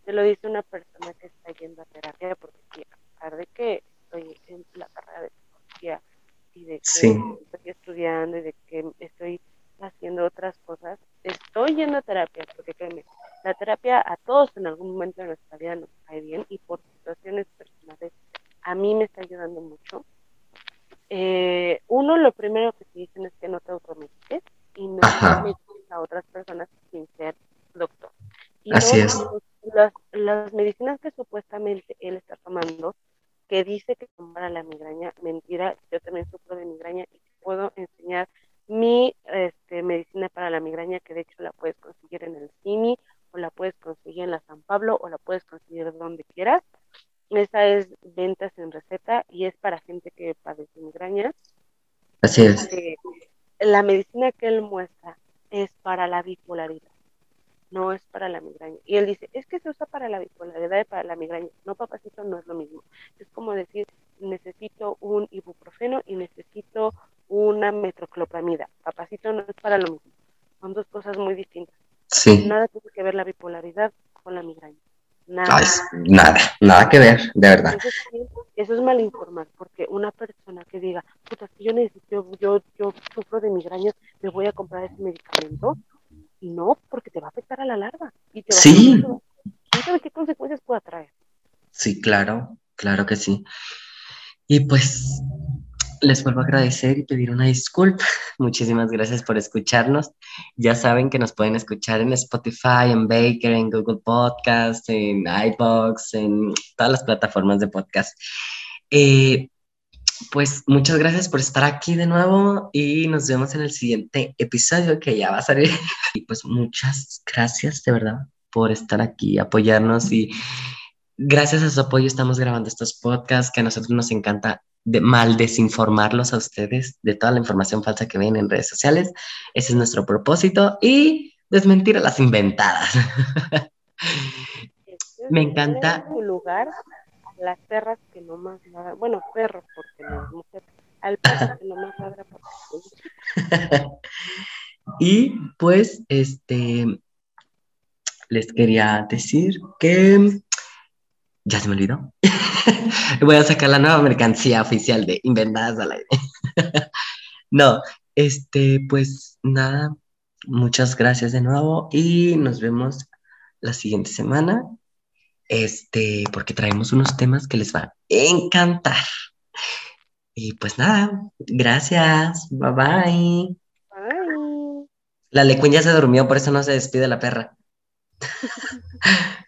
te lo dice una persona que está yendo a terapia, porque a pesar de que estoy en la carrera de psicología y de que estoy estudiando y de que estoy haciendo otras cosas, estoy yendo a terapia, porque créeme, la terapia a todos en algún momento de nuestra vida nos cae bien y por situaciones personales a mí me está ayudando mucho. Eh, uno, lo primero que te dicen es que no te automediques y no te a otras personas sin ser doctor. Y Así es las, las medicinas que supuestamente él está tomando, que dice que para la migraña, mentira, yo también sufro de migraña y puedo enseñar mi este, medicina para la migraña, que de hecho la puedes conseguir en el CIMI, o la puedes conseguir en la San Pablo, o la puedes conseguir donde quieras. Esa es ventas en receta y es para gente que padece migraña. Así es. Eh, la medicina que él muestra es para la bipolaridad, no es para la migraña. Y él dice, es que se usa para la bipolaridad y para la migraña. No, papacito, no es lo mismo. Es como decir, necesito un ibuprofeno y necesito una metroclopramida. Papacito, no es para lo mismo. Son dos cosas muy distintas. Sí. Nada tiene que ver la bipolaridad con la migraña. Nada. Ay, nada, nada que ver, de verdad. Eso es, eso es mal informar, porque una persona que diga, puta, si yo necesito, yo, yo sufro de migrañas, me voy a comprar ese medicamento, no, la larga. Y te Sí. a ¿Quién sabe qué consecuencias pueda traer? Sí, claro, claro que sí. Y pues les vuelvo a agradecer y pedir una disculpa. (laughs) Muchísimas gracias por escucharnos. Ya saben que nos pueden escuchar en Spotify, en Baker, en Google Podcast, en iBox, en todas las plataformas de podcast. Eh, pues muchas gracias por estar aquí de nuevo y nos vemos en el siguiente episodio que ya va a salir. (laughs) Y pues muchas gracias de verdad por estar aquí, apoyarnos y gracias a su apoyo estamos grabando estos podcasts que a nosotros nos encanta mal desinformarlos a ustedes de toda la información falsa que ven en redes sociales. Ese es nuestro propósito y desmentir a las inventadas. (laughs) Me encanta. Las perras que no más ladran, bueno, perros porque no es mujer, al perro que no más ladra porque (laughs) y pues, este, les quería decir que ya se me olvidó. (laughs) Voy a sacar la nueva mercancía oficial de Inventadas al aire. (laughs) no, este, pues nada, muchas gracias de nuevo y nos vemos la siguiente semana. Este, porque traemos unos temas que les va a encantar. Y pues nada, gracias. Bye bye. Ay. La Lecuin ya se durmió, por eso no se despide la perra. (laughs)